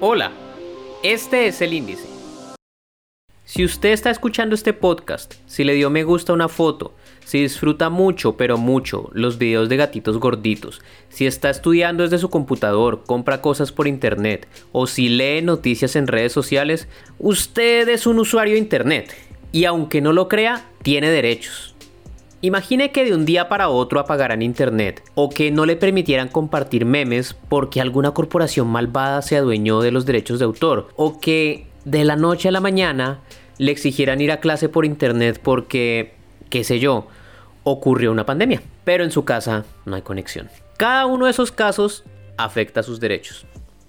Hola, este es el índice. Si usted está escuchando este podcast, si le dio me gusta una foto, si disfruta mucho, pero mucho, los videos de gatitos gorditos, si está estudiando desde su computador, compra cosas por internet o si lee noticias en redes sociales, usted es un usuario de internet y aunque no lo crea, tiene derechos. Imagine que de un día para otro apagaran internet o que no le permitieran compartir memes porque alguna corporación malvada se adueñó de los derechos de autor o que de la noche a la mañana le exigieran ir a clase por internet porque, qué sé yo, ocurrió una pandemia, pero en su casa no hay conexión. Cada uno de esos casos afecta sus derechos.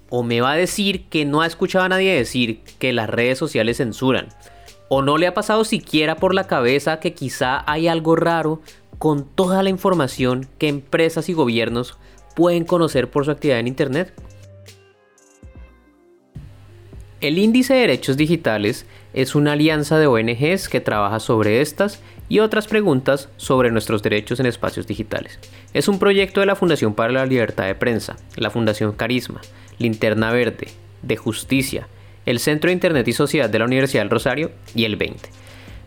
O me va a decir que no ha escuchado a nadie decir que las redes sociales censuran ¿O no le ha pasado siquiera por la cabeza que quizá hay algo raro con toda la información que empresas y gobiernos pueden conocer por su actividad en Internet? El Índice de Derechos Digitales es una alianza de ONGs que trabaja sobre estas y otras preguntas sobre nuestros derechos en espacios digitales. Es un proyecto de la Fundación para la Libertad de Prensa, la Fundación Carisma, Linterna Verde, de Justicia, el Centro de Internet y Sociedad de la Universidad del Rosario y el 20.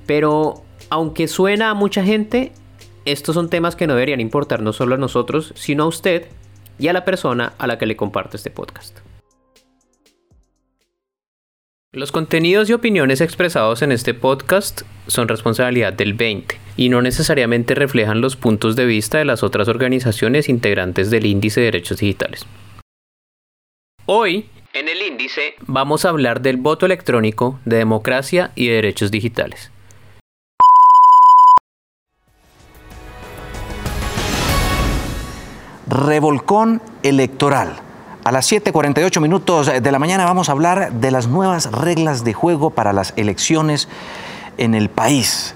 Pero aunque suena a mucha gente, estos son temas que no deberían importar no solo a nosotros, sino a usted y a la persona a la que le comparto este podcast. Los contenidos y opiniones expresados en este podcast son responsabilidad del 20 y no necesariamente reflejan los puntos de vista de las otras organizaciones integrantes del Índice de Derechos Digitales. Hoy en el índice vamos a hablar del voto electrónico, de democracia y de derechos digitales. Revolcón electoral. A las 7:48 minutos de la mañana vamos a hablar de las nuevas reglas de juego para las elecciones en el país.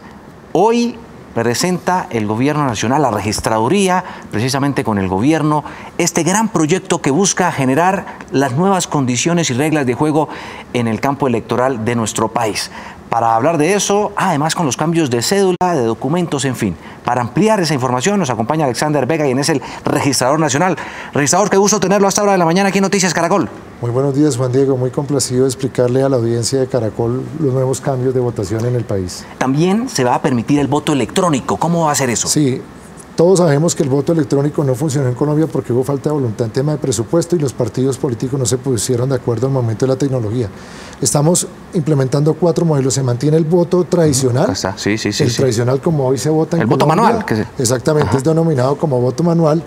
Hoy presenta el Gobierno Nacional, la registraduría, precisamente con el Gobierno, este gran proyecto que busca generar las nuevas condiciones y reglas de juego en el campo electoral de nuestro país. Para hablar de eso, además con los cambios de cédula, de documentos, en fin. Para ampliar esa información nos acompaña Alexander Vega, quien es el registrador nacional. Registrador, qué gusto tenerlo hasta ahora de la mañana aquí en Noticias Caracol. Muy buenos días, Juan Diego. Muy complacido de explicarle a la audiencia de Caracol los nuevos cambios de votación en el país. También se va a permitir el voto electrónico. ¿Cómo va a ser eso? Sí, todos sabemos que el voto electrónico no funcionó en Colombia porque hubo falta de voluntad en tema de presupuesto y los partidos políticos no se pusieron de acuerdo al momento de la tecnología. Estamos implementando cuatro modelos. Se mantiene el voto tradicional. Sí, sí, sí. El tradicional como hoy se vota en El voto manual. Exactamente, es denominado como voto manual.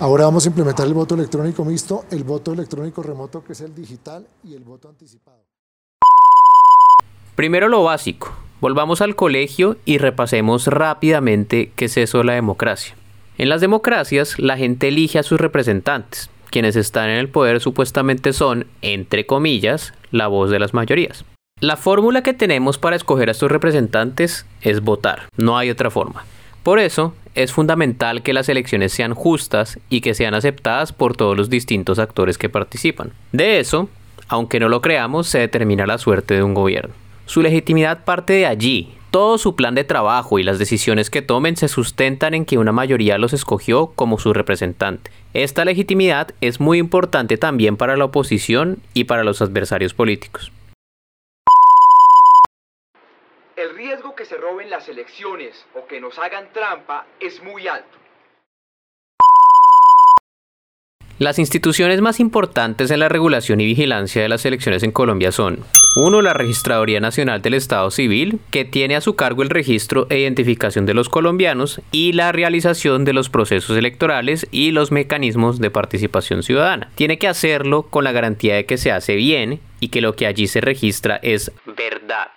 Ahora vamos a implementar el voto electrónico mixto, el voto electrónico remoto que es el digital y el voto anticipado. Primero lo básico. Volvamos al colegio y repasemos rápidamente qué es eso de la democracia. En las democracias, la gente elige a sus representantes. Quienes están en el poder supuestamente son, entre comillas, la voz de las mayorías. La fórmula que tenemos para escoger a estos representantes es votar, no hay otra forma. Por eso, es fundamental que las elecciones sean justas y que sean aceptadas por todos los distintos actores que participan. De eso, aunque no lo creamos, se determina la suerte de un gobierno. Su legitimidad parte de allí. Todo su plan de trabajo y las decisiones que tomen se sustentan en que una mayoría los escogió como su representante. Esta legitimidad es muy importante también para la oposición y para los adversarios políticos. El riesgo que se roben las elecciones o que nos hagan trampa es muy alto. Las instituciones más importantes en la regulación y vigilancia de las elecciones en Colombia son 1. La Registraduría Nacional del Estado Civil, que tiene a su cargo el registro e identificación de los colombianos y la realización de los procesos electorales y los mecanismos de participación ciudadana. Tiene que hacerlo con la garantía de que se hace bien y que lo que allí se registra es verdad.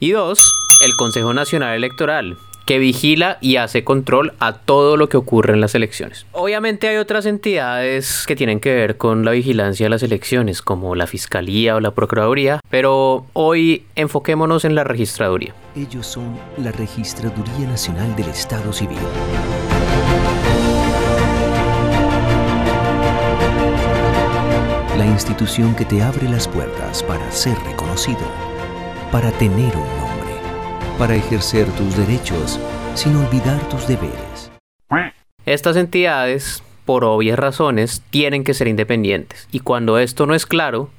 Y 2. El Consejo Nacional Electoral, que vigila y hace control a todo lo que ocurre en las elecciones. Obviamente hay otras entidades que tienen que ver con la vigilancia de las elecciones, como la Fiscalía o la Procuraduría, pero hoy enfoquémonos en la Registraduría. Ellos son la Registraduría Nacional del Estado Civil. La institución que te abre las puertas para ser reconocido, para tener un para ejercer tus derechos sin olvidar tus deberes. Estas entidades, por obvias razones, tienen que ser independientes y cuando esto no es claro,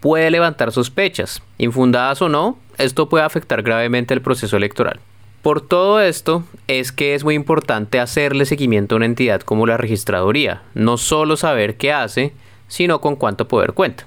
puede levantar sospechas. Infundadas o no, esto puede afectar gravemente el proceso electoral. Por todo esto es que es muy importante hacerle seguimiento a una entidad como la registraduría, no solo saber qué hace, sino con cuánto poder cuenta.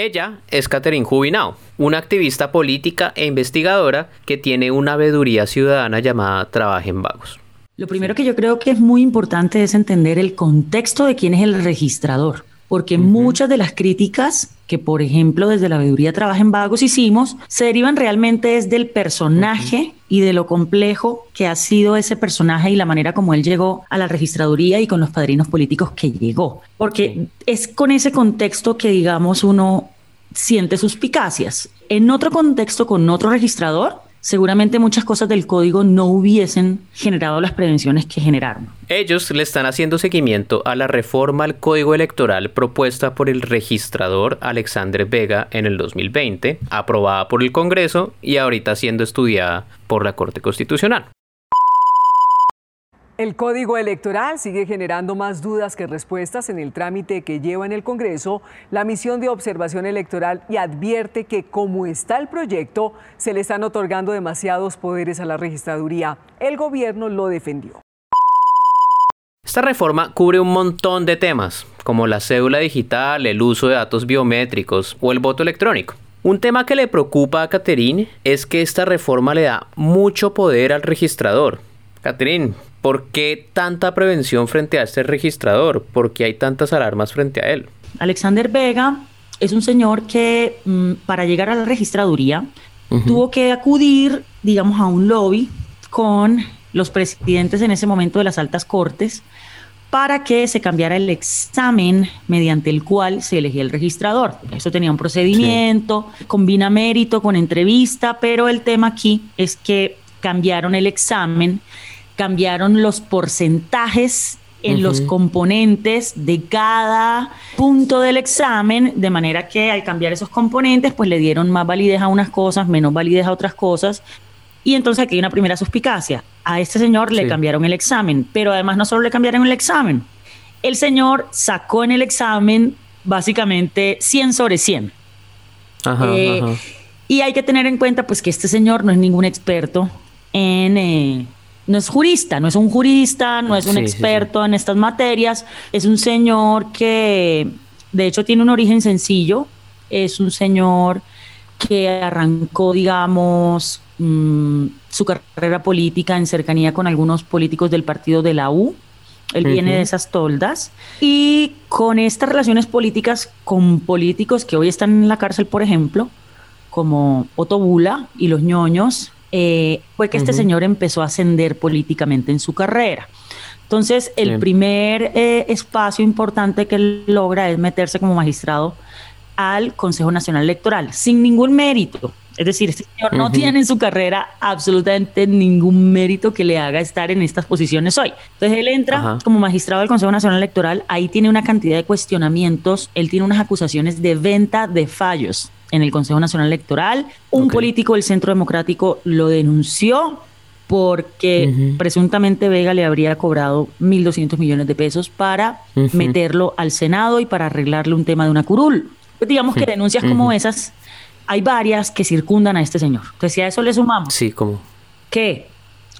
Ella es Catherine Jubinao, una activista política e investigadora que tiene una veeduría ciudadana llamada Trabajen Vagos. Lo primero que yo creo que es muy importante es entender el contexto de quién es el registrador porque muchas de las críticas que, por ejemplo, desde la veeduría Trabajen Vagos hicimos, se derivan realmente desde del personaje y de lo complejo que ha sido ese personaje y la manera como él llegó a la registraduría y con los padrinos políticos que llegó. Porque es con ese contexto que, digamos, uno siente suspicacias. En otro contexto, con otro registrador, seguramente muchas cosas del código no hubiesen generado las prevenciones que generaron. Ellos le están haciendo seguimiento a la reforma al código electoral propuesta por el registrador Alexander Vega en el 2020, aprobada por el Congreso y ahorita siendo estudiada por la Corte Constitucional. El código electoral sigue generando más dudas que respuestas en el trámite que lleva en el Congreso la misión de observación electoral y advierte que como está el proyecto, se le están otorgando demasiados poderes a la registraduría. El gobierno lo defendió. Esta reforma cubre un montón de temas, como la cédula digital, el uso de datos biométricos o el voto electrónico. Un tema que le preocupa a Caterine es que esta reforma le da mucho poder al registrador. Caterine, ¿Por qué tanta prevención frente a este registrador? ¿Por qué hay tantas alarmas frente a él? Alexander Vega es un señor que mm, para llegar a la registraduría tuvo que acudir, digamos, a un lobby con los presidentes en ese momento de las altas cortes para que se cambiara el examen mediante el cual se elegía el registrador. Eso tenía un procedimiento, combina mérito con entrevista, pero el tema aquí es que cambiaron el examen cambiaron los porcentajes en los componentes de cada punto del examen, de manera que al cambiar esos componentes, pues le dieron más validez a unas cosas, menos validez a otras cosas. Y entonces aquí hay una primera suspicacia. A este señor le cambiaron el examen, pero además no solo le cambiaron el examen, el señor sacó en el examen básicamente 100 sobre 100. Eh, y hay que tener en cuenta pues que este señor no es ningún experto en... Eh, no es jurista, no es un jurista, no es un experto en estas materias, es un señor que de hecho tiene un origen sencillo, es un señor que arrancó, digamos, mm, su carrera política en cercanía con algunos políticos del partido de la U. Él viene de esas toldas. Y con estas relaciones políticas con políticos que hoy están en la cárcel, por ejemplo, como Otto Bula y los ñoños, eh, fue que este señor empezó a ascender políticamente en su carrera. Entonces, el primer eh, espacio importante que él logra es meterse como magistrado al Consejo Nacional Electoral, sin ningún mérito. Es decir, este señor no tiene en su carrera absolutamente ningún mérito que le haga estar en estas posiciones hoy. Entonces él entra como magistrado del Consejo Nacional Electoral, ahí tiene una cantidad de cuestionamientos, él tiene unas acusaciones de venta de fallos en el Consejo Nacional Electoral. Un político del Centro Democrático lo denunció porque presuntamente Vega le habría cobrado 1.200 millones de pesos para meterlo al Senado y para arreglarle un tema de una curul. Pues digamos que denuncias como esas, hay varias que circundan a este señor. Entonces, si a eso le sumamos. Sí, como. ¿Qué?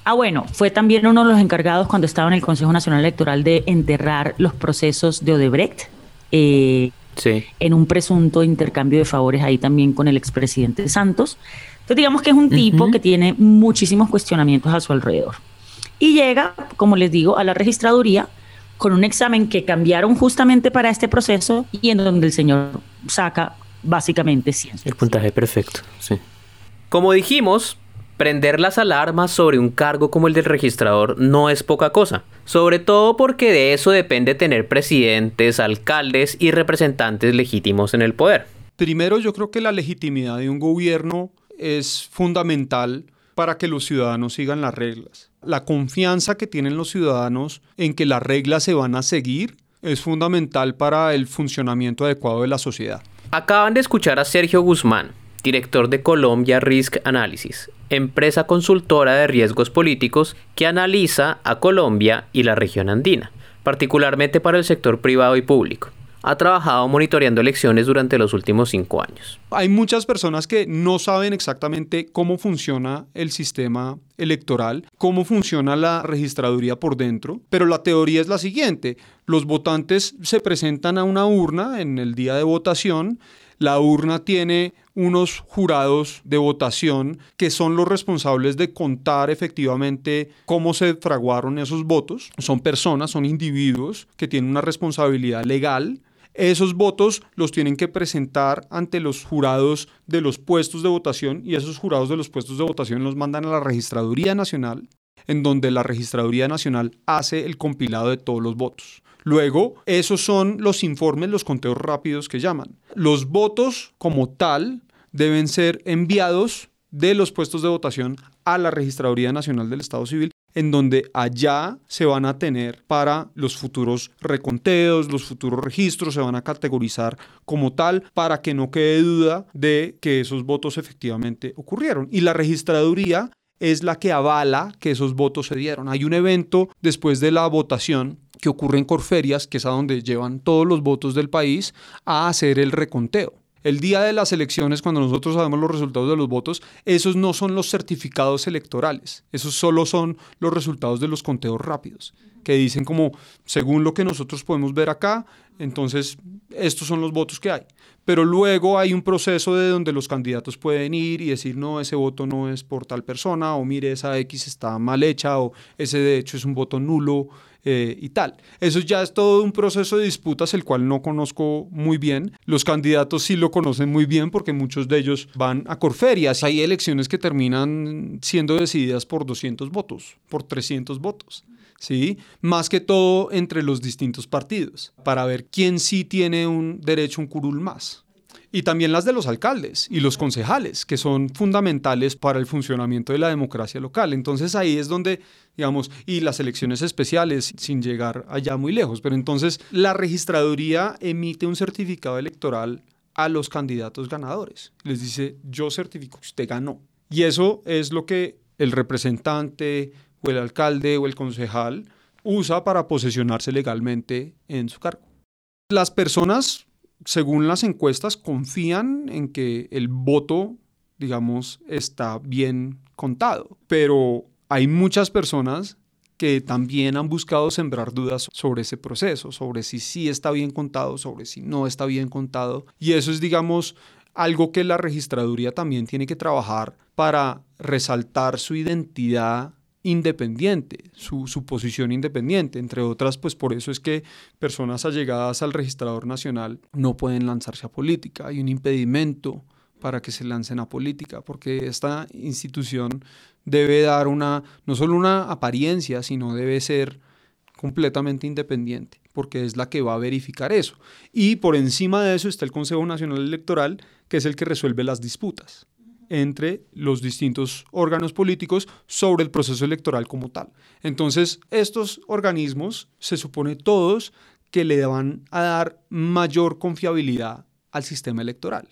Ah, bueno, fue también uno de los encargados cuando estaba en el Consejo Nacional Electoral de enterrar los procesos de Odebrecht. Eh, en un presunto intercambio de favores ahí también con el expresidente Santos. Entonces digamos que es un tipo que tiene muchísimos cuestionamientos a su alrededor. Y llega, como les digo, a la registraduría con un examen que cambiaron justamente para este proceso y en donde el señor saca básicamente 100. El puntaje perfecto, sí. Como dijimos, Prender las alarmas sobre un cargo como el del registrador no es poca cosa, sobre todo porque de eso depende tener presidentes, alcaldes y representantes legítimos en el poder. Primero yo creo que la legitimidad de un gobierno es fundamental para que los ciudadanos sigan las reglas. La confianza que tienen los ciudadanos en que las reglas se van a seguir es fundamental para el funcionamiento adecuado de la sociedad. Acaban de escuchar a Sergio Guzmán, director de Colombia Risk Analysis, empresa consultora de riesgos políticos que analiza a Colombia y la región andina, particularmente para el sector privado y público. ha trabajado monitoreando elecciones durante los últimos cinco años. Hay muchas personas que no saben exactamente cómo funciona el sistema electoral, cómo funciona la registraduría por dentro, pero la teoría es la siguiente. Los votantes se presentan a una urna en el día de votación, la urna tiene unos jurados de votación que son los responsables de contar efectivamente cómo se fraguaron esos votos. Son personas, son individuos que tienen una responsabilidad legal esos votos los tienen que presentar ante los jurados de los puestos de votación y esos jurados de los puestos de votación los mandan a la Registraduría Nacional, en donde la Registraduría Nacional hace el compilado de todos los votos. Luego, esos son los informes, los conteos rápidos que llaman. Los votos como tal deben ser enviados de los puestos de votación a la Registraduría Nacional del Estado Civil en donde allá se van a tener para los futuros reconteos, los futuros registros, se van a categorizar como tal para que no quede duda de que esos votos efectivamente ocurrieron. Y la registraduría es la que avala que esos votos se dieron. Hay un evento después de la votación que ocurre en Corferias, que es a donde llevan todos los votos del país, a hacer el reconteo. El día de las elecciones, cuando nosotros sabemos los resultados de los votos, esos no son los certificados electorales, esos solo son los resultados de los conteos rápidos, que dicen como, según lo que nosotros podemos ver acá, entonces estos son los votos que hay. Pero luego hay un proceso de donde los candidatos pueden ir y decir, no, ese voto no es por tal persona, o mire, esa X está mal hecha, o ese de hecho es un voto nulo, eh, y tal. Eso ya es todo un proceso de disputas el cual no conozco muy bien. Los candidatos sí lo conocen muy bien porque muchos de ellos van a Corferias. Hay elecciones que terminan siendo decididas por 200 votos, por 300 votos. ¿sí? Más que todo entre los distintos partidos, para ver quién sí tiene un derecho, un curul más y también las de los alcaldes y los concejales, que son fundamentales para el funcionamiento de la democracia local. Entonces ahí es donde, digamos, y las elecciones especiales, sin llegar allá muy lejos, pero entonces la registraduría emite un certificado electoral a los candidatos ganadores. Les dice, yo certifico que usted ganó. Y eso es lo que el representante o el alcalde o el concejal usa para posesionarse legalmente en su cargo. Las personas según las encuestas, confían en que el voto, digamos, está bien contado. Pero hay muchas personas que también han buscado sembrar dudas sobre ese proceso, sobre si sí está bien contado, sobre si no está bien contado. Y eso es, digamos, algo que la registraduría también tiene que trabajar para resaltar su identidad independiente, su, posición independiente. Entre otras, pues por eso es que personas allegadas al registrador nacional no pueden lanzarse a política. Hay un impedimento para que se lancen a política, porque esta institución debe dar una, no solo una apariencia, sino debe ser completamente independiente, porque es la que va a verificar eso. Y por encima de eso está el Consejo Nacional Electoral, que es el que resuelve las disputas entre los distintos órganos políticos sobre el proceso electoral como tal. Entonces, estos organismos se supone todos que le van a dar mayor confiabilidad al sistema electoral,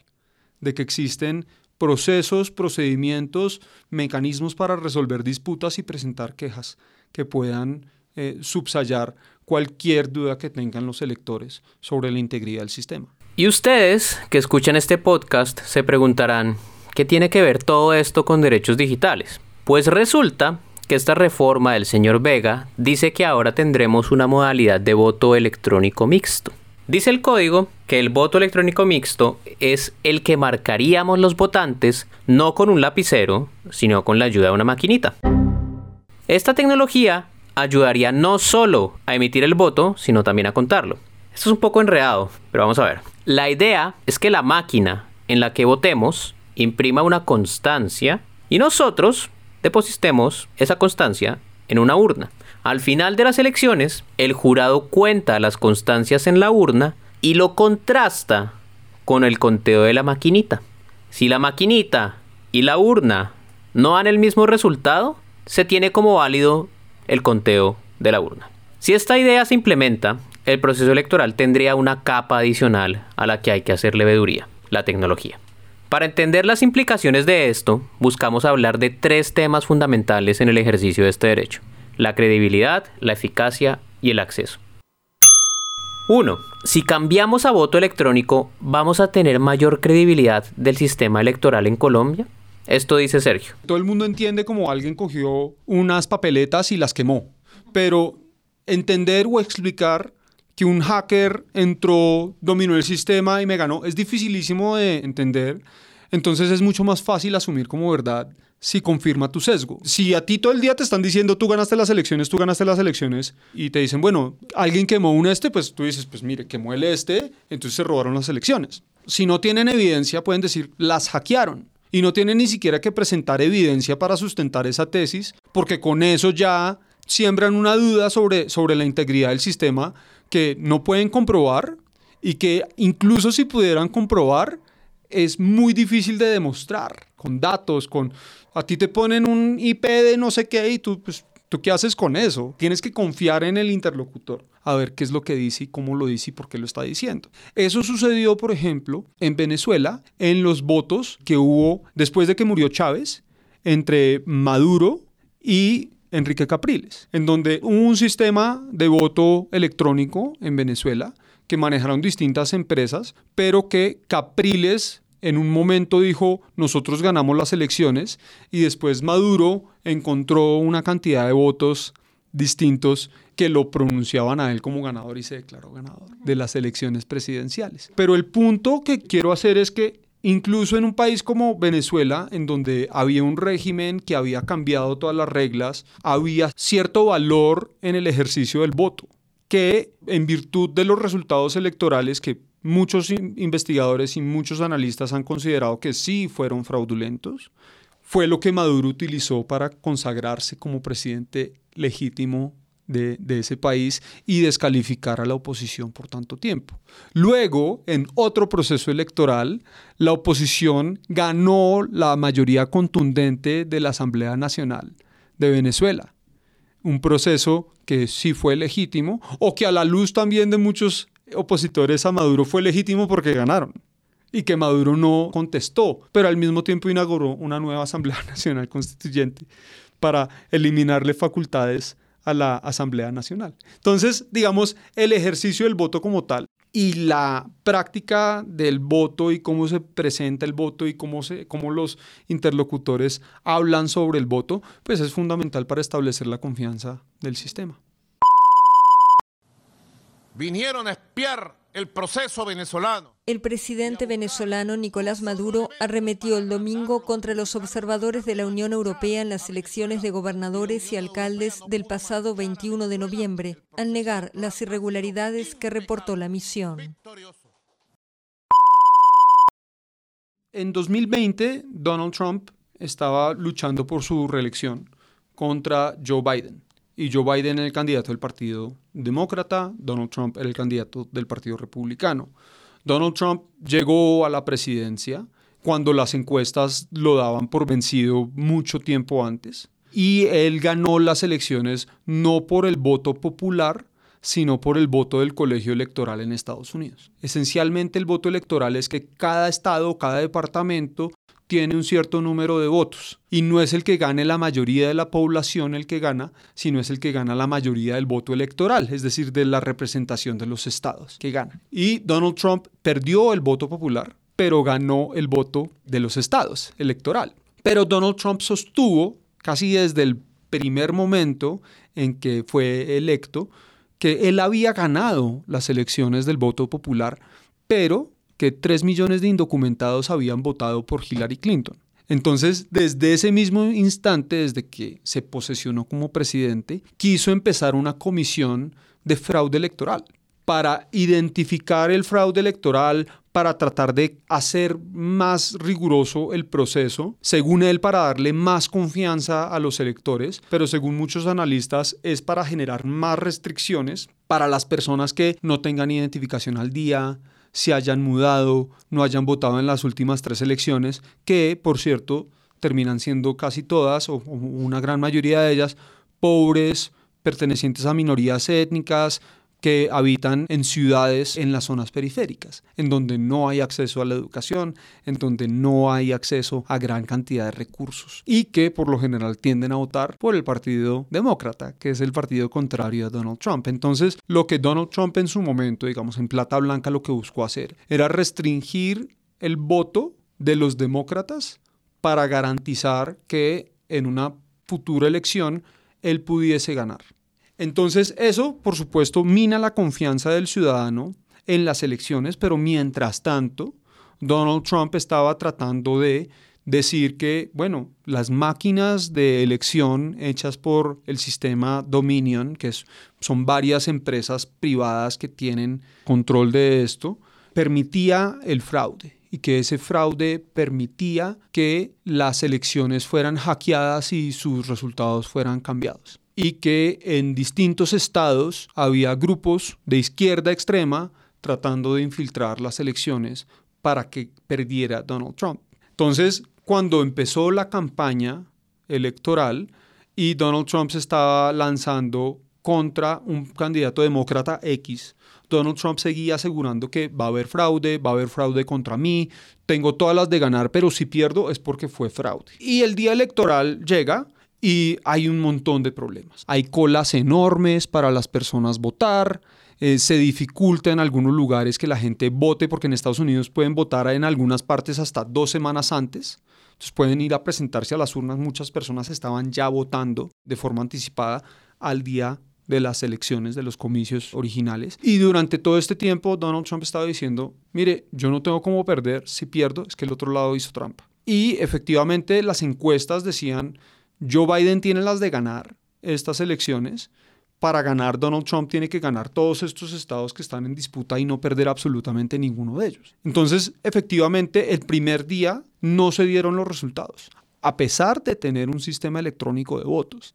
de que existen procesos, procedimientos, mecanismos para resolver disputas y presentar quejas que puedan eh, subsayar cualquier duda que tengan los electores sobre la integridad del sistema. Y ustedes que escuchan este podcast se preguntarán, ¿Qué tiene que ver todo esto con derechos digitales? Pues resulta que esta reforma del señor Vega dice que ahora tendremos una modalidad de voto electrónico mixto. Dice el código que el voto electrónico mixto es el que marcaríamos los votantes no con un lapicero, sino con la ayuda de una maquinita. Esta tecnología ayudaría no solo a emitir el voto, sino también a contarlo. Esto es un poco enredado, pero vamos a ver. La idea es que la máquina en la que votemos imprima una constancia y nosotros depositemos esa constancia en una urna. Al final de las elecciones, el jurado cuenta las constancias en la urna y lo contrasta con el conteo de la maquinita. Si la maquinita y la urna no dan el mismo resultado, se tiene como válido el conteo de la urna. Si esta idea se implementa, el proceso electoral tendría una capa adicional a la que hay que hacer leveduría, la tecnología. Para entender las implicaciones de esto, buscamos hablar de tres temas fundamentales en el ejercicio de este derecho, la credibilidad, la eficacia y el acceso. Uno, si cambiamos a voto electrónico, ¿vamos a tener mayor credibilidad del sistema electoral en Colombia? Esto dice Sergio. Todo el mundo entiende como alguien cogió unas papeletas y las quemó, pero entender o explicar que un hacker entró, dominó el sistema y me ganó es dificilísimo de entender. Entonces es mucho más fácil asumir como verdad si confirma tu sesgo. Si a ti todo el día te están diciendo tú ganaste las elecciones, tú ganaste las elecciones y te dicen, bueno, alguien quemó un este, pues tú dices, pues mire, quemó el este, entonces se robaron las elecciones. Si no tienen evidencia, pueden decir, las hackearon. Y no tienen ni siquiera que presentar evidencia para sustentar esa tesis, porque con eso ya siembran una duda sobre, sobre la integridad del sistema que no pueden comprobar y que incluso si pudieran comprobar, es muy difícil de demostrar con datos, con a ti te ponen un IP de no sé qué y tú, pues, ¿tú qué haces con eso? Tienes que confiar en el interlocutor a ver qué es lo que dice y cómo lo dice y por qué lo está diciendo. Eso sucedió, por ejemplo, en Venezuela, en los votos que hubo después de que murió Chávez entre Maduro y Enrique Capriles, en donde un sistema de voto electrónico en Venezuela que manejaron distintas empresas, pero que Capriles en un momento dijo, nosotros ganamos las elecciones, y después Maduro encontró una cantidad de votos distintos que lo pronunciaban a él como ganador y se declaró ganador de las elecciones presidenciales. Pero el punto que quiero hacer es que incluso en un país como Venezuela, en donde había un régimen que había cambiado todas las reglas, había cierto valor en el ejercicio del voto, que en virtud de los resultados electorales que muchos investigadores y muchos analistas han considerado que sí fueron fraudulentos, fue lo que Maduro utilizó para consagrarse como presidente legítimo de, ese país y descalificar a la oposición por tanto tiempo. Luego, en otro proceso electoral, la oposición ganó la mayoría contundente de la Asamblea Nacional de Venezuela. Un proceso que sí fue legítimo o que a la luz también de muchos opositores a Maduro fue legítimo porque ganaron y que Maduro no contestó, pero al mismo tiempo inauguró una nueva Asamblea Nacional Constituyente para eliminarle facultades a la Asamblea Nacional. Entonces, digamos, el ejercicio del voto como tal y la práctica del voto y cómo se presenta el voto y cómo, se, cómo los interlocutores hablan sobre el voto, pues es fundamental para establecer la confianza del sistema vinieron a espiar el proceso venezolano. El presidente venezolano Nicolás Maduro arremetió el domingo contra los observadores de la Unión Europea en las elecciones de gobernadores y alcaldes del pasado 21 de noviembre, al negar las irregularidades que reportó la misión. En 2020, Donald Trump estaba luchando por su reelección contra Joe Biden y Joe Biden el candidato del Partido Demócrata, Donald Trump el candidato del Partido Republicano. Donald Trump llegó a la presidencia cuando las encuestas lo daban por vencido mucho tiempo antes y él ganó las elecciones no por el voto popular, sino por el voto del colegio electoral en Estados Unidos. Esencialmente el voto electoral es que cada estado, cada departamento tiene un cierto número de votos y no es el que gane la mayoría de la población el que gana, sino es el que gana la mayoría del voto electoral, es decir, de la representación de los estados que ganan. Y Donald Trump perdió el voto popular, pero ganó el voto de los estados electoral. Pero Donald Trump sostuvo, casi desde el primer momento en que fue electo, que él había ganado las elecciones del voto popular, pero que 3 millones de indocumentados habían votado por Hillary Clinton. Entonces, desde ese mismo instante, desde que se posesionó como presidente, quiso empezar una comisión de fraude electoral para identificar el fraude electoral, para tratar de hacer más riguroso el proceso, según él, para darle más confianza a los electores, pero según muchos analistas es para generar más restricciones para las personas que no tengan identificación al día, se hayan mudado, no hayan votado en las últimas tres elecciones, que, por cierto, terminan siendo casi todas, o, una gran mayoría de ellas, pobres, pertenecientes a minorías étnicas, que habitan en ciudades en las zonas periféricas, en donde no hay acceso a la educación, en donde no hay acceso a gran cantidad de recursos y que por lo general tienden a votar por el Partido Demócrata, que es el partido contrario a Donald Trump. Entonces, lo que Donald Trump en su momento, digamos, en plata blanca, lo que buscó hacer era restringir el voto de los demócratas para garantizar que en una futura elección él pudiese ganar. Entonces eso, por supuesto, mina la confianza del ciudadano en las elecciones, pero mientras tanto, Donald Trump estaba tratando de decir que, bueno, las máquinas de elección hechas por el sistema Dominion, que son varias empresas privadas que tienen control de esto, permitía el fraude y que ese fraude permitía que las elecciones fueran hackeadas y sus resultados fueran cambiados. Y que en distintos estados había grupos de izquierda extrema tratando de infiltrar las elecciones para que perdiera Donald Trump. Entonces, cuando empezó la campaña electoral y Donald Trump se estaba lanzando contra un candidato demócrata X, Donald Trump seguía asegurando que va a haber fraude, va a haber fraude contra mí, tengo todas las de ganar, pero si pierdo es porque fue fraude. Y el día electoral llega y hay un montón de problemas. Hay colas enormes para las personas votar, eh, se dificulta en algunos lugares que la gente vote, porque en Estados Unidos pueden votar en algunas partes hasta dos semanas antes. Entonces pueden ir a presentarse a las urnas. Muchas personas estaban ya votando de forma anticipada al día de las elecciones, de los comicios originales. Y durante todo este tiempo Donald Trump estaba diciendo, mire, yo no tengo cómo perder, si pierdo es que el otro lado hizo trampa. Y efectivamente las encuestas decían, Joe Biden tiene las de ganar estas elecciones. Para ganar, Donald Trump tiene que ganar todos estos estados que están en disputa y no perder absolutamente ninguno de ellos. Entonces, efectivamente, el primer día no se dieron los resultados, a pesar de tener un sistema electrónico de votos.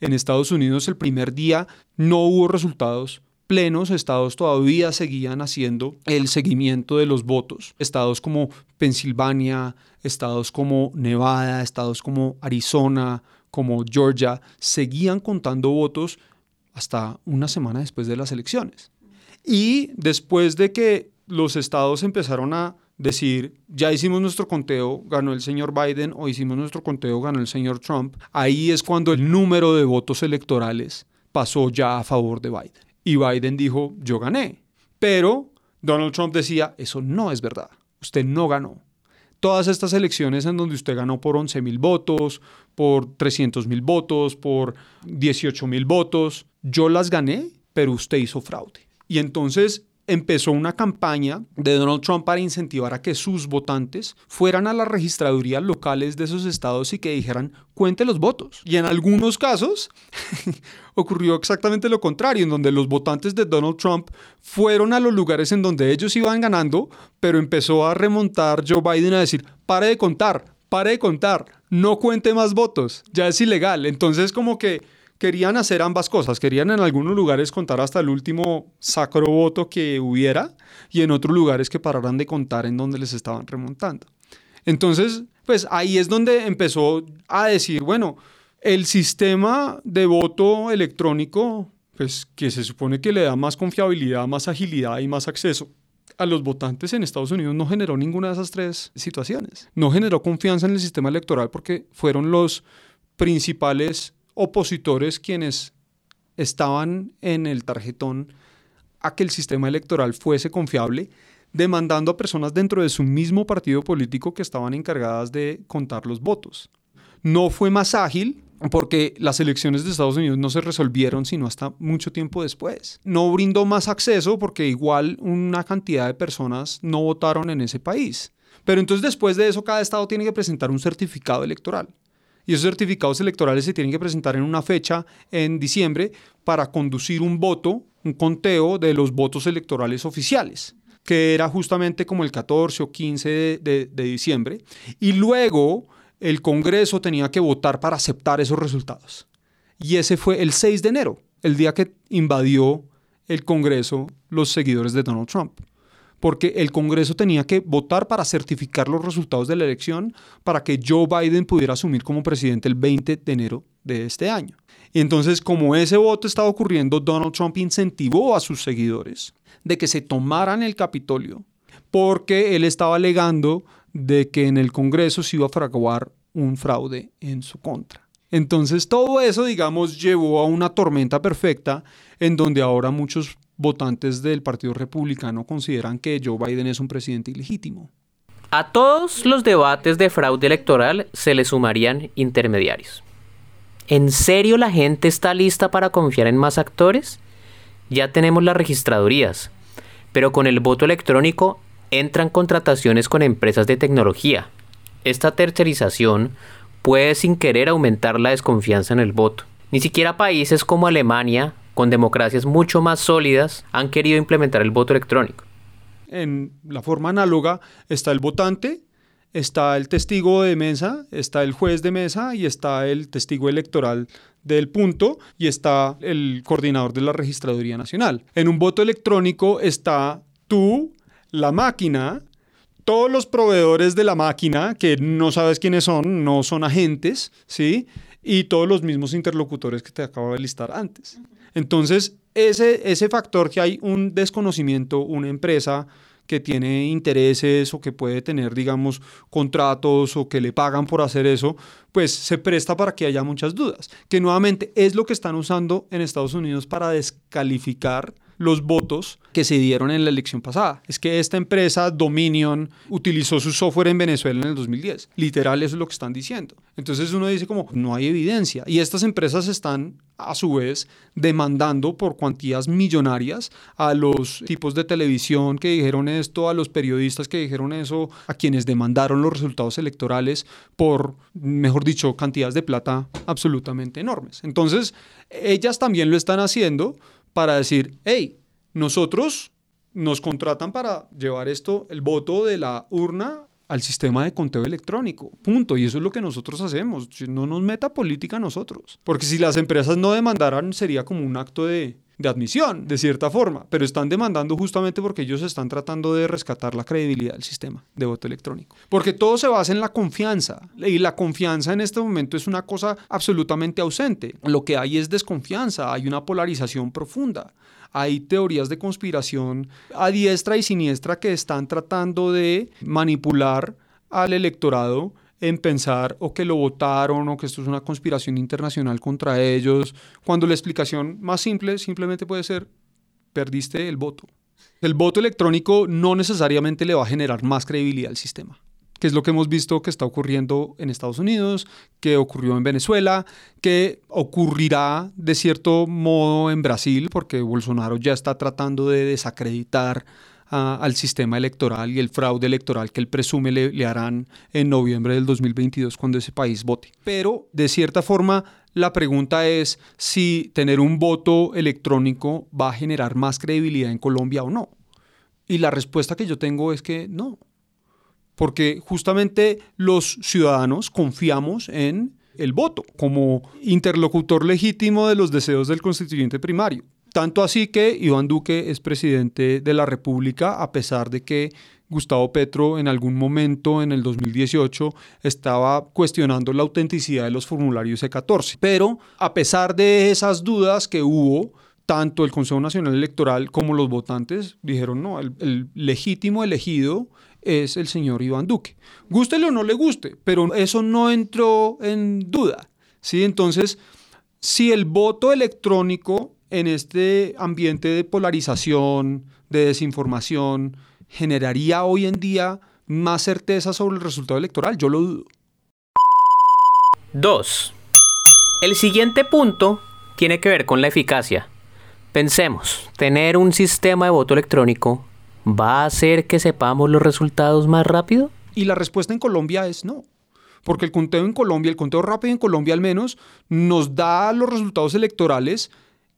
En Estados Unidos el primer día no hubo resultados plenos, estados todavía seguían haciendo el seguimiento de los votos. Estados como Pensilvania, estados como Nevada, estados como Arizona, como Georgia, seguían contando votos hasta una semana después de las elecciones. Y después de que los estados empezaron a decir, ya hicimos nuestro conteo, ganó el señor Biden o hicimos nuestro conteo, ganó el señor Trump, ahí es cuando el número de votos electorales pasó ya a favor de Biden. Y Biden dijo, yo gané. Pero Donald Trump decía, eso no es verdad, usted no ganó. Todas estas elecciones en donde usted ganó por 11 mil votos, por 300 mil votos, por 18 mil votos, yo las gané, pero usted hizo fraude. Y entonces empezó una campaña de Donald Trump para incentivar a que sus votantes fueran a las registradurías locales de esos estados y que dijeran, cuente los votos. Y en algunos casos ocurrió exactamente lo contrario, en donde los votantes de Donald Trump fueron a los lugares en donde ellos iban ganando, pero empezó a remontar Joe Biden a decir, pare de contar, pare de contar, no cuente más votos, ya es ilegal. Entonces como que querían hacer ambas cosas. Querían en algunos lugares contar hasta el último sacro voto que hubiera y en otros lugares que pararan de contar en donde les estaban remontando. Entonces, pues ahí es donde empezó a decir, bueno, el sistema de voto electrónico, pues que se supone que le da más confiabilidad, más agilidad y más acceso a los votantes en Estados Unidos no generó ninguna de esas tres situaciones. No generó confianza en el sistema electoral porque fueron los principales opositores quienes estaban en el tarjetón a que el sistema electoral fuese confiable, demandando a personas dentro de su mismo partido político que estaban encargadas de contar los votos. No fue más ágil porque las elecciones de Estados Unidos no se resolvieron sino hasta mucho tiempo después. No brindó más acceso porque igual una cantidad de personas no votaron en ese país. Pero entonces después de eso cada estado tiene que presentar un certificado electoral y esos certificados electorales se tienen que presentar en una fecha en diciembre para conducir un voto, un conteo de los votos electorales oficiales que era justamente como el 14 o 15 de, de, diciembre, y luego el Congreso tenía que votar para aceptar esos resultados. Y ese fue el 6 de enero, el día que invadió el Congreso los seguidores de Donald Trump porque el Congreso tenía que votar para certificar los resultados de la elección para que Joe Biden pudiera asumir como presidente el 20 de enero de este año. Y entonces, como ese voto estaba ocurriendo, Donald Trump incentivó a sus seguidores de que se tomaran el Capitolio porque él estaba alegando de que en el Congreso se iba a fraguar un fraude en su contra. Entonces todo eso, digamos, llevó a una tormenta perfecta en donde ahora muchos votantes del Partido Republicano consideran que Joe Biden es un presidente ilegítimo. A todos los debates de fraude electoral se le sumarían intermediarios. ¿En serio la gente está lista para confiar en más actores? Ya tenemos las registradurías, pero con el voto electrónico entran contrataciones con empresas de tecnología. Esta tercerización puede sin querer aumentar la desconfianza en el voto. Ni siquiera países como Alemania, con democracias mucho más sólidas, han querido implementar el voto electrónico. En la forma análoga está el votante, está el testigo de mesa, está el juez de mesa y está el testigo electoral del punto y está el coordinador de la Registraduría Nacional. En un voto electrónico está tú, la máquina, todos los proveedores de la máquina, que no sabes quiénes son, no son agentes, ¿sí? Y todos los mismos interlocutores que te acabo de listar antes. Entonces, ese, ese factor que hay un desconocimiento, una empresa que tiene intereses o que puede tener, digamos, contratos o que le pagan por hacer eso, pues se presta para que haya muchas dudas. Que nuevamente es lo que están usando en Estados Unidos para descalificar los votos que se dieron en la elección pasada. Es que esta empresa, Dominion, utilizó su software en Venezuela en el 2010. Literal, eso es lo que están diciendo. Entonces uno dice como, no hay evidencia. Y estas empresas están a su vez demandando por cuantías millonarias a los tipos de televisión que dijeron esto, a los periodistas que dijeron eso, a quienes demandaron los resultados electorales por, mejor dicho, cantidades de plata absolutamente enormes. Entonces, ellas también lo están haciendo para decir, hey, nosotros nos contratan para llevar esto, el voto de la urna al sistema de conteo electrónico. Punto. Y eso es lo que nosotros hacemos. No nos meta política nosotros. Porque si las empresas no demandaran, sería como un acto de, de admisión, de cierta forma, pero están demandando justamente porque ellos están tratando de rescatar la credibilidad del sistema de voto electrónico. Porque todo se basa en la confianza y la confianza en este momento es una cosa absolutamente ausente. Lo que hay es desconfianza, hay una polarización profunda. Hay teorías de conspiración a diestra y siniestra que están tratando de manipular al electorado en pensar o que lo votaron o que esto es una conspiración internacional contra ellos, cuando la explicación más simple simplemente puede ser, perdiste el voto. El voto electrónico no necesariamente le va a generar más credibilidad al sistema que es lo que hemos visto que está ocurriendo en Estados Unidos, que ocurrió en Venezuela, que ocurrirá de cierto modo en Brasil, porque Bolsonaro ya está tratando de desacreditar al sistema electoral y el fraude electoral que él presume le, le harán en noviembre del 2022 cuando ese país vote. Pero, de cierta forma, la pregunta es si tener un voto electrónico va a generar más credibilidad en Colombia o no. Y la respuesta que yo tengo es que no. Porque justamente los ciudadanos confiamos en el voto como interlocutor legítimo de los deseos del constituyente primario. Tanto así que Iván Duque es presidente de la República, a pesar de que Gustavo Petro en algún momento en el 2018 estaba cuestionando la autenticidad de los formularios E14. Pero a pesar de esas dudas que hubo, tanto el Consejo Nacional Electoral como los votantes dijeron, no, el, legítimo elegido es el señor Iván Duque. Gústele o no le guste, pero eso no entró en duda. ¿sí? Entonces, si el voto electrónico en este ambiente de polarización, de desinformación, generaría hoy en día más certeza sobre el resultado electoral? Yo lo dudo. 2. El siguiente punto tiene que ver con la eficacia. Pensemos, ¿tener un sistema de voto electrónico va a hacer que sepamos los resultados más rápido? Y la respuesta en Colombia es no. Porque el conteo en Colombia, el conteo rápido en Colombia al menos, nos da los resultados electorales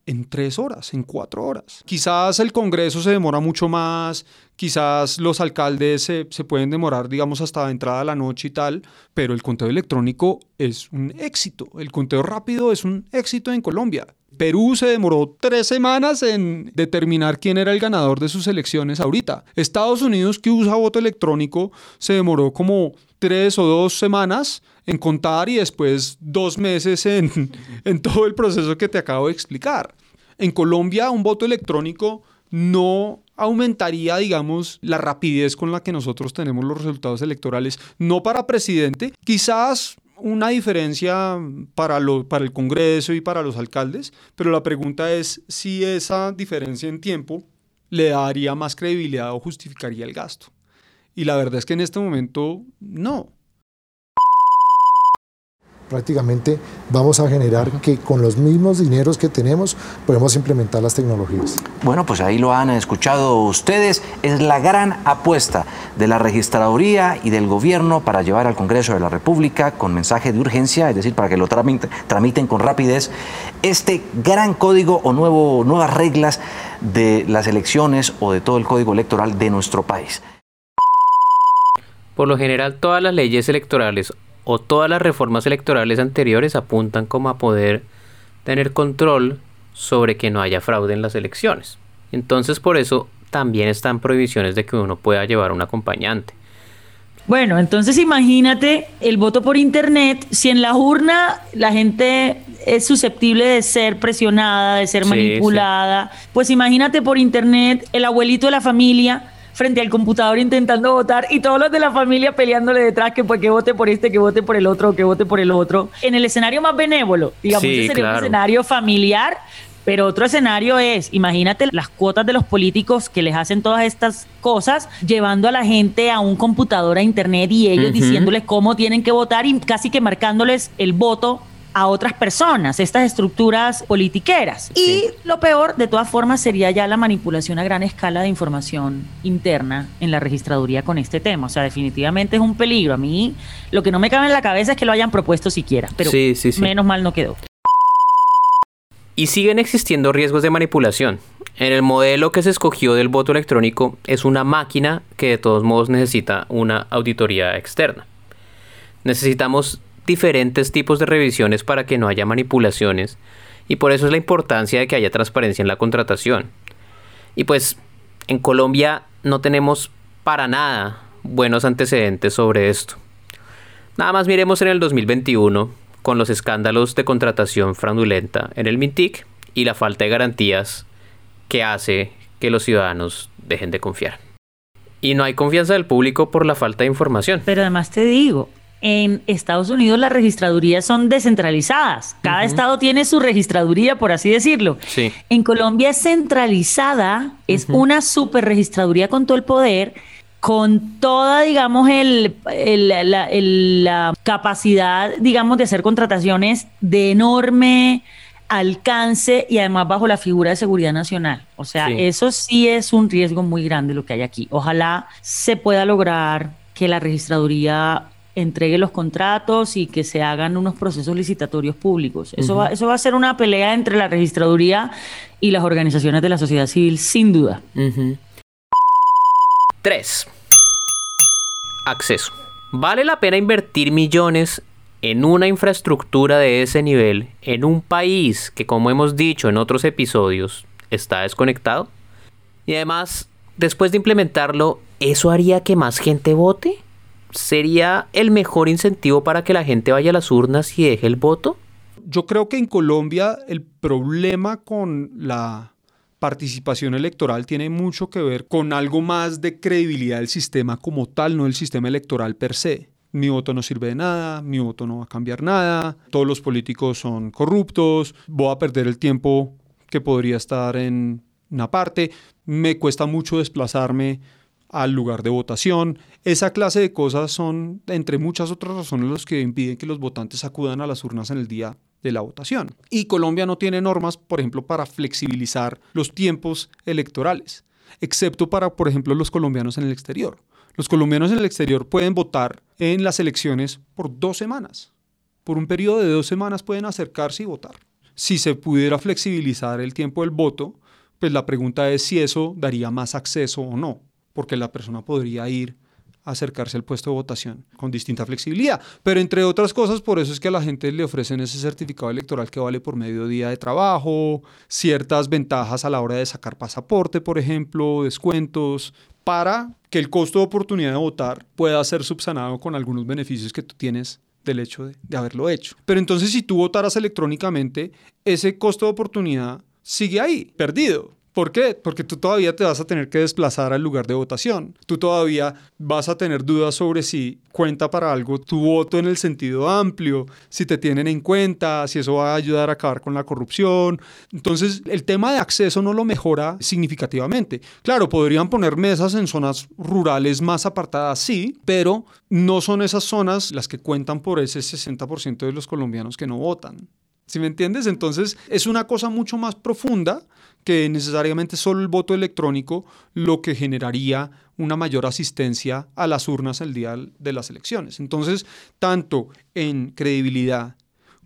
en tres horas, en cuatro horas. Quizás el Congreso se demora mucho más, quizás los alcaldes se, pueden demorar, digamos, hasta entrada a la noche y tal, pero el conteo electrónico es un éxito. El conteo rápido es un éxito en Colombia. Perú se demoró tres semanas en determinar quién era el ganador de sus elecciones ahorita. Estados Unidos, que usa voto electrónico, se demoró como tres o dos semanas en contar y después dos meses en, en todo el proceso que te acabo de explicar. En Colombia, un voto electrónico no aumentaría, digamos, la rapidez con la que nosotros tenemos los resultados electorales, no para presidente, quizás una diferencia para, lo, para el Congreso y para los alcaldes, pero la pregunta es si esa diferencia en tiempo le daría más credibilidad o justificaría el gasto. Y la verdad es que en este momento no prácticamente vamos a generar que con los mismos dineros que tenemos podemos implementar las tecnologías. Bueno, pues ahí lo han escuchado ustedes. Es la gran apuesta de la registraduría y del gobierno para llevar al Congreso de la República con mensaje de urgencia, es decir, para que lo tramiten, con rapidez, este gran código o nuevo, nuevas reglas de las elecciones o de todo el código electoral de nuestro país. Por lo general, todas las leyes electorales o todas las reformas electorales anteriores apuntan como a poder tener control sobre que no haya fraude en las elecciones. Entonces por eso también están prohibiciones de que uno pueda llevar un acompañante. Bueno, entonces imagínate el voto por internet, si en la urna la gente es susceptible de ser presionada, de ser manipulada, pues imagínate por internet el abuelito de la familia frente al computador intentando votar y todos los de la familia peleándole detrás que pues que vote por este, que vote por el otro, que vote por el otro. En el escenario más benévolo, digamos, ese sería un escenario familiar, pero otro escenario es, imagínate las cuotas de los políticos que les hacen todas estas cosas, llevando a la gente a un computador, a internet y ellos diciéndoles cómo tienen que votar y casi que marcándoles el voto a otras personas, estas estructuras politiqueras. Y lo peor, de todas formas, sería ya la manipulación a gran escala de información interna en la registraduría con este tema. O sea, definitivamente es un peligro. A mí lo que no me cabe en la cabeza es que lo hayan propuesto siquiera, pero menos mal no quedó. Y siguen existiendo riesgos de manipulación. En el modelo que se escogió del voto electrónico es una máquina que de todos modos necesita una auditoría externa. Necesitamos diferentes tipos de revisiones para que no haya manipulaciones y por eso es la importancia de que haya transparencia en la contratación. Y pues en Colombia no tenemos para nada buenos antecedentes sobre esto. Nada más miremos en el 2021 con los escándalos de contratación fraudulenta en el Mintic y la falta de garantías que hace que los ciudadanos dejen de confiar. Y no hay confianza del público por la falta de información. Pero además te digo, en Estados Unidos las registradurías son descentralizadas. Cada estado tiene su registraduría, por así decirlo. Sí. En Colombia es centralizada, es una super registraduría con todo el poder, con toda, digamos, el, la, capacidad, digamos, de hacer contrataciones de enorme alcance y además bajo la figura de seguridad nacional. O sea, eso sí es un riesgo muy grande lo que hay aquí. Ojalá se pueda lograr que la registraduría entregue los contratos y que se hagan unos procesos licitatorios públicos. Eso, va, eso va a ser una pelea entre la registraduría y las organizaciones de la sociedad civil, sin duda. 3. Acceso. ¿Vale la pena invertir millones en una infraestructura de ese nivel en un país que, como hemos dicho en otros episodios, está desconectado? Y además, después de implementarlo, ¿eso haría que más gente vote? ¿Sería el mejor incentivo para que la gente vaya a las urnas y deje el voto? Yo creo que en Colombia el problema con la participación electoral tiene mucho que ver con algo más de credibilidad del sistema como tal, no el sistema electoral per se. Mi voto no sirve de nada, mi voto no va a cambiar nada, todos los políticos son corruptos, voy a perder el tiempo que podría estar en una parte, me cuesta mucho desplazarme al lugar de votación. Esa clase de cosas son, entre muchas otras razones, los que impiden que los votantes acudan a las urnas en el día de la votación. Y Colombia no tiene normas, por ejemplo, para flexibilizar los tiempos electorales, excepto para, por ejemplo, los colombianos en el exterior. Los colombianos en el exterior pueden votar en las elecciones por dos semanas. Por un periodo de dos semanas pueden acercarse y votar. Si se pudiera flexibilizar el tiempo del voto, pues la pregunta es si eso daría más acceso o no porque la persona podría ir acercarse al puesto de votación con distinta flexibilidad. Pero entre otras cosas, por eso es que a la gente le ofrecen ese certificado electoral que vale por medio día de trabajo, ciertas ventajas a la hora de sacar pasaporte, por ejemplo, descuentos, para que el costo de oportunidad de votar pueda ser subsanado con algunos beneficios que tú tienes del hecho de, de haberlo hecho. Pero entonces si tú votaras electrónicamente, ese costo de oportunidad sigue ahí, perdido. ¿Por qué? Porque tú todavía te vas a tener que desplazar al lugar de votación. Tú todavía vas a tener dudas sobre si cuenta para algo tu voto en el sentido amplio, si te tienen en cuenta, si eso va a ayudar a acabar con la corrupción. Entonces, el tema de acceso no lo mejora significativamente. Claro, podrían poner mesas en zonas rurales más apartadas, sí, pero no son esas zonas las que cuentan por ese 60% de los colombianos que no votan. ¿Sí me entiendes? Entonces es una cosa mucho más profunda que necesariamente solo el voto electrónico lo que generaría una mayor asistencia a las urnas el día de las elecciones. Entonces, tanto en credibilidad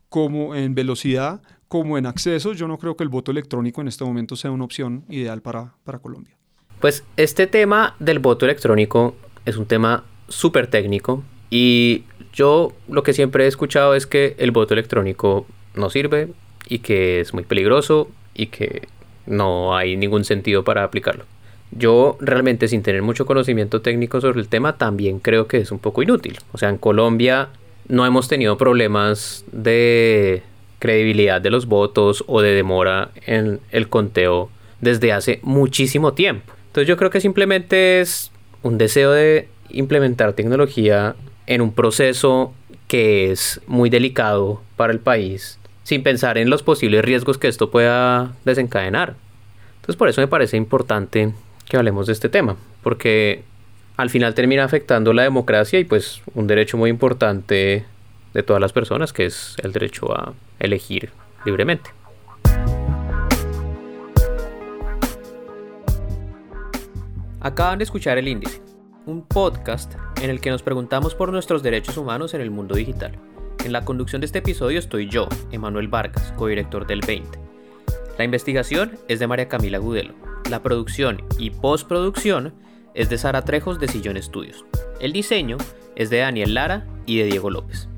como en velocidad, como en acceso, yo no creo que el voto electrónico en este momento sea una opción ideal para, para Colombia. Pues este tema del voto electrónico es un tema súper técnico y yo lo que siempre he escuchado es que el voto electrónico no sirve y que es muy peligroso y que no hay ningún sentido para aplicarlo. Yo realmente sin tener mucho conocimiento técnico sobre el tema también creo que es un poco inútil. O sea, en Colombia no hemos tenido problemas de credibilidad de los votos o de demora en el conteo desde hace muchísimo tiempo. Entonces yo creo que simplemente es un deseo de implementar tecnología en un proceso que es muy delicado para el país sin pensar en los posibles riesgos que esto pueda desencadenar. Entonces por eso me parece importante que hablemos de este tema, porque al final termina afectando la democracia y pues un derecho muy importante de todas las personas, que es el derecho a elegir libremente. Acaban de escuchar El Índice, un podcast en el que nos preguntamos por nuestros derechos humanos en el mundo digital. En la conducción de este episodio estoy yo, Emanuel Vargas, codirector del 20. La investigación es de María Camila Gudelo. La producción y postproducción es de Sara Trejos de Sillón Estudios. El diseño es de Daniel Lara y de Diego López.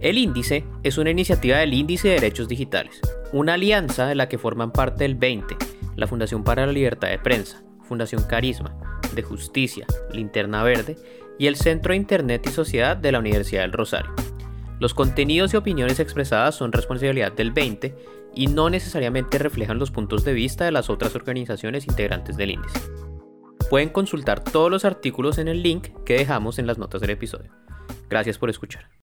El Índice es una iniciativa del Índice de Derechos Digitales, una alianza de la que forman parte el 20, la Fundación para la Libertad de Prensa, Fundación Carisma, de Justicia, Linterna Verde y el Centro de Internet y Sociedad de la Universidad del Rosario. Los contenidos y opiniones expresadas son responsabilidad del 20 y no necesariamente reflejan los puntos de vista de las otras organizaciones integrantes del índice. Pueden consultar todos los artículos en el link que dejamos en las notas del episodio. Gracias por escuchar.